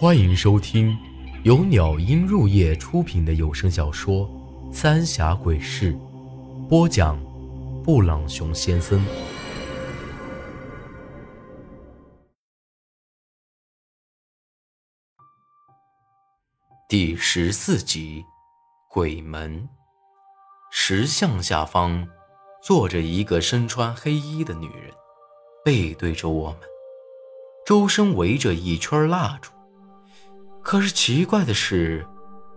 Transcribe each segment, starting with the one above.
欢迎收听由鸟音入夜出品的有声小说《三峡鬼事》，播讲：布朗熊先生。第十四集，鬼门。石像下方坐着一个身穿黑衣的女人，背对着我们，周身围着一圈蜡烛。可是奇怪的是，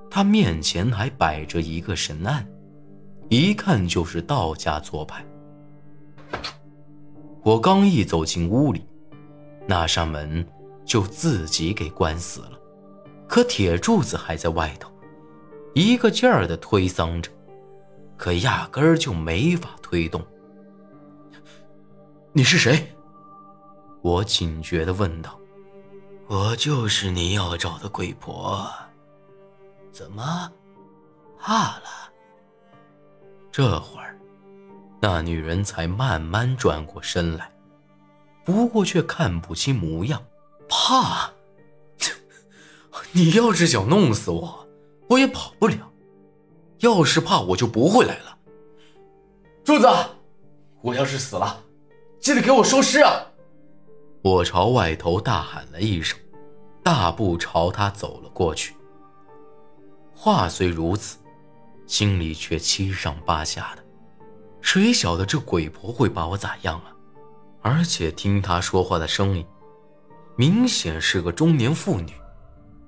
他面前还摆着一个神案，一看就是道家做派。我刚一走进屋里，那扇门就自己给关死了，可铁柱子还在外头，一个劲儿的推搡着，可压根儿就没法推动。你是谁？我警觉的问道。我就是你要找的鬼婆，怎么怕了？这会儿，那女人才慢慢转过身来，不过却看不清模样。怕？你要是想弄死我，我也跑不了。要是怕，我就不会来了。柱子，我要是死了，记得给我收尸啊！我朝外头大喊了一声，大步朝他走了过去。话虽如此，心里却七上八下的。谁晓得这鬼婆会把我咋样啊？而且听她说话的声音，明显是个中年妇女，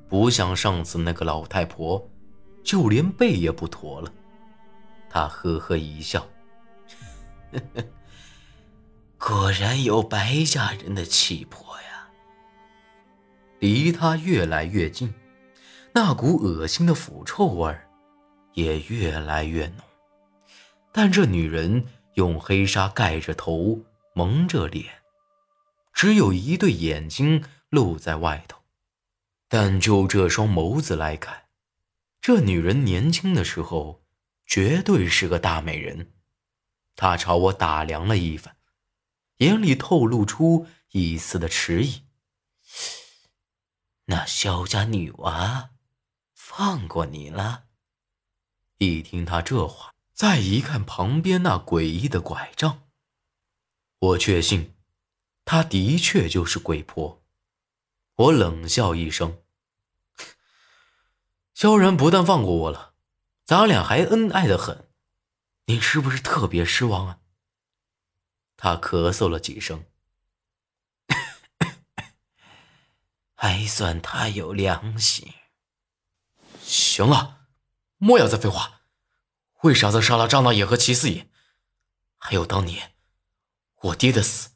不像上次那个老太婆，就连背也不驼了。他呵呵一笑，呵呵。果然有白家人的气魄！离他越来越近，那股恶心的腐臭味也越来越浓。但这女人用黑纱盖着头，蒙着脸，只有一对眼睛露在外头。但就这双眸子来看，这女人年轻的时候绝对是个大美人。她朝我打量了一番。眼里透露出一丝的迟疑。那萧家女娃放过你了？一听他这话，再一看旁边那诡异的拐杖，我确信，她的确就是鬼婆。我冷笑一声：“萧然不但放过我了，咱俩还恩爱的很，你是不是特别失望啊？”他咳嗽了几声，还算他有良心。行了，莫要再废话。为啥子杀了张大爷和齐四爷？还有当年我爹的死，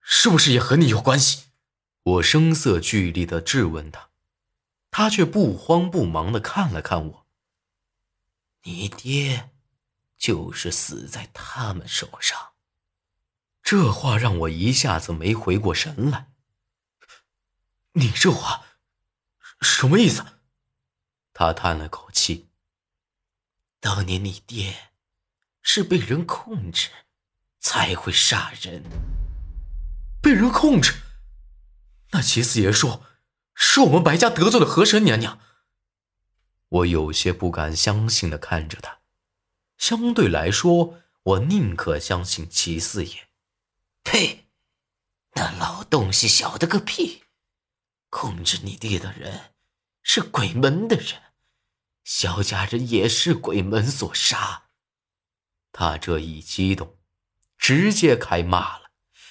是不是也和你有关系？我声色俱厉的质问他，他却不慌不忙的看了看我。你爹就是死在他们手上。这话让我一下子没回过神来。你这话什么意思？他叹了口气。当年你爹是被人控制，才会杀人。被人控制？那齐四爷说是我们白家得罪了河神娘娘。我有些不敢相信的看着他。相对来说，我宁可相信齐四爷。呸！那老东西晓得个屁！控制你爹的人是鬼门的人，萧家人也是鬼门所杀。他这一激动，直接开骂了，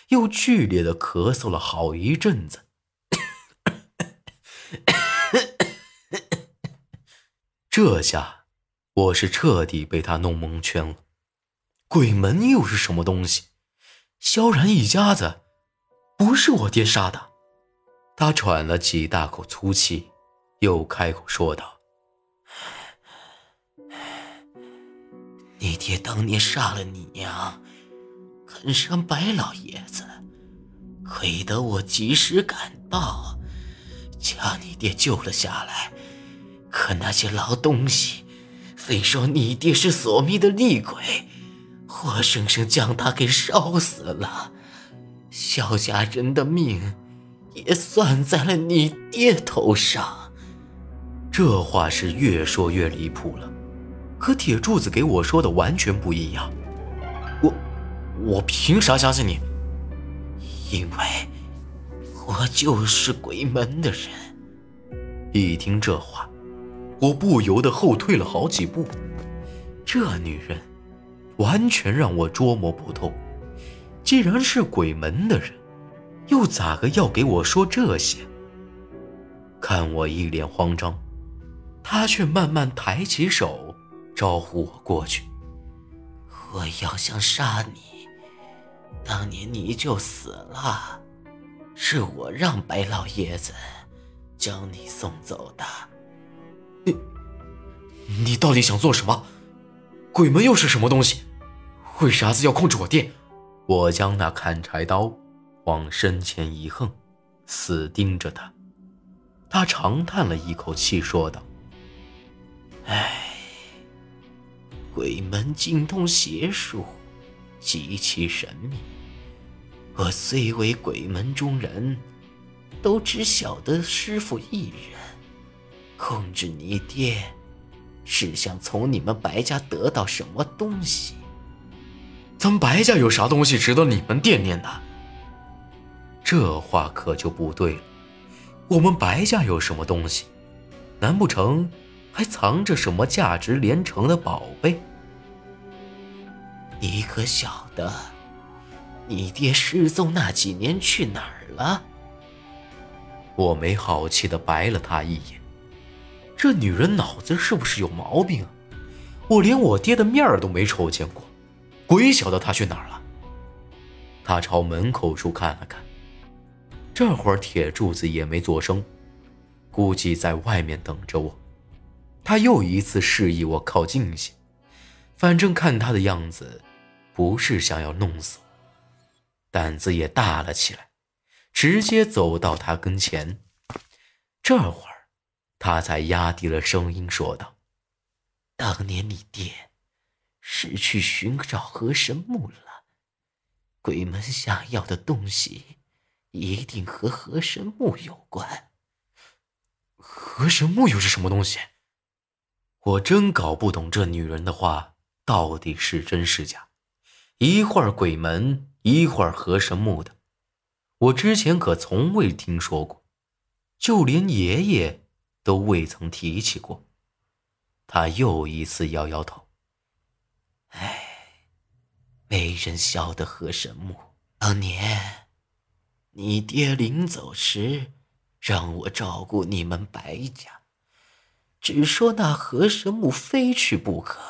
又剧烈的咳嗽了好一阵子。这下我是彻底被他弄蒙圈了。鬼门又是什么东西？萧然一家子不是我爹杀的，他喘了几大口粗气，又开口说道：“你爹当年杀了你娘，啃伤白老爷子，亏得我及时赶到，将你爹救了下来。可那些老东西，非说你爹是索命的厉鬼。”活生生将他给烧死了，萧家人的命也算在了你爹头上。这话是越说越离谱了，和铁柱子给我说的完全不一样。我，我凭啥相信你？因为，我就是鬼门的人。一听这话，我不由得后退了好几步。这女人，完全让我捉摸不透。既然是鬼门的人，又咋个要给我说这些？看我一脸慌张，他却慢慢抬起手，招呼我过去。我要想杀你，当年你就死了，是我让白老爷子将你送走的。你，你到底想做什么？鬼门又是什么东西？为啥子要控制我爹？我将那砍柴刀往身前一横，死盯着他。他长叹了一口气，说道：“唉，鬼门精通邪术，极其神秘。我虽为鬼门中人，都只晓得师傅一人。控制你爹。”是想从你们白家得到什么东西？咱们白家有啥东西值得你们惦念的？这话可就不对了。我们白家有什么东西？难不成还藏着什么价值连城的宝贝？你可晓得，你爹失踪那几年去哪儿了？我没好气的白了他一眼。这女人脑子是不是有毛病啊？我连我爹的面儿都没瞅见过，鬼晓得他去哪儿了。他朝门口处看了看，这会儿铁柱子也没作声，估计在外面等着我。他又一次示意我靠近些，反正看他的样子，不是想要弄死我，胆子也大了起来，直接走到他跟前。这会儿。他才压低了声音说道：“当年你爹是去寻找河神木了，鬼门想要的东西一定和河神木有关。河神木又是什么东西？我真搞不懂这女人的话到底是真是假。一会儿鬼门，一会儿河神木的，我之前可从未听说过，就连爷爷。”都未曾提起过。他又一次摇摇头。唉，没人晓得河神木。当年，你爹临走时，让我照顾你们白家，只说那河神木非去不可，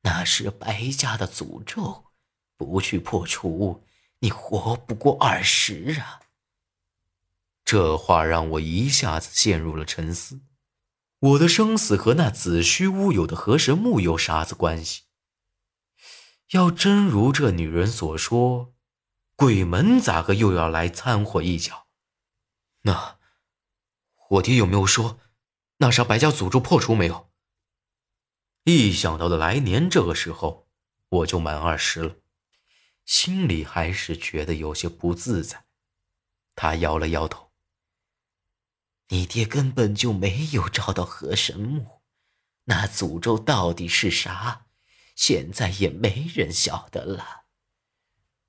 那是白家的诅咒，不去破除，你活不过二十啊。这话让我一下子陷入了沉思。我的生死和那子虚乌有的河神木有啥子关系？要真如这女人所说，鬼门咋个又要来掺和一脚？那我爹有没有说，那啥白家诅咒破除没有？一想到的来年这个时候我就满二十了，心里还是觉得有些不自在。他摇了摇头。你爹根本就没有找到河神木，那诅咒到底是啥？现在也没人晓得了。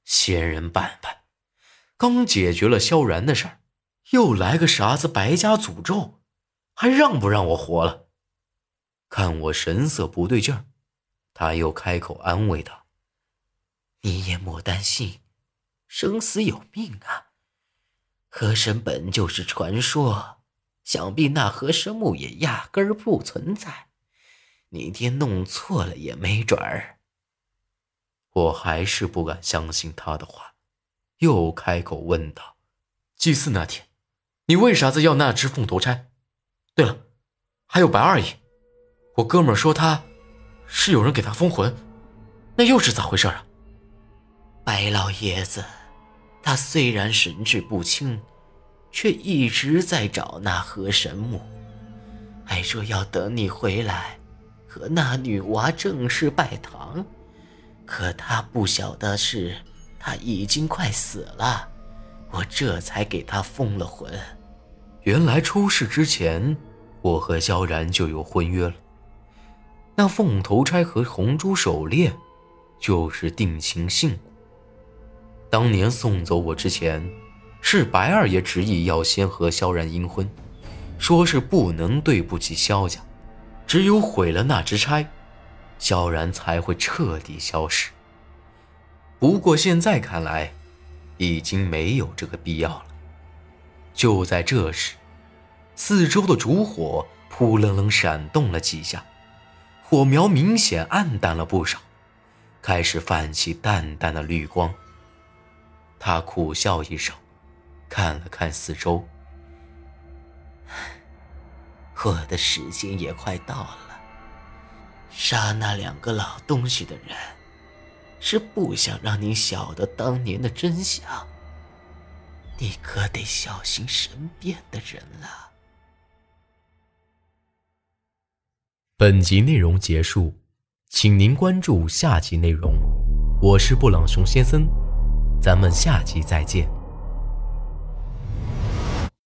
仙人板板，刚解决了萧然的事儿，又来个啥子白家诅咒，还让不让我活了？看我神色不对劲儿，他又开口安慰道：“你也莫担心，生死有命啊。河神本就是传说。”想必那河神木也压根儿不存在，你爹弄错了也没准儿。我还是不敢相信他的话，又开口问道：“祭祀那天，你为啥子要那只凤头钗？对了，还有白二爷，我哥们说他是有人给他封魂，那又是咋回事啊？”白老爷子，他虽然神志不清。却一直在找那河神木，还说要等你回来，和那女娃正式拜堂。可他不晓得是，他已经快死了。我这才给他封了魂。原来出事之前，我和萧然就有婚约了。那凤头钗和红珠手链，就是定情信物。当年送走我之前，是白二爷执意要先和萧然阴婚，说是不能对不起萧家，只有毁了那支钗，萧然才会彻底消失。不过现在看来，已经没有这个必要了。就在这时，四周的烛火扑棱棱闪动了几下，火苗明显暗淡了不少，开始泛起淡淡的绿光。他苦笑一声，看了看四周，我的时间也快到了。杀那两个老东西的人，是不想让你晓得当年的真相。你可得小心身边的人了。本集内容结束，请您关注下集内容。我是布朗熊先生，咱们下集再见。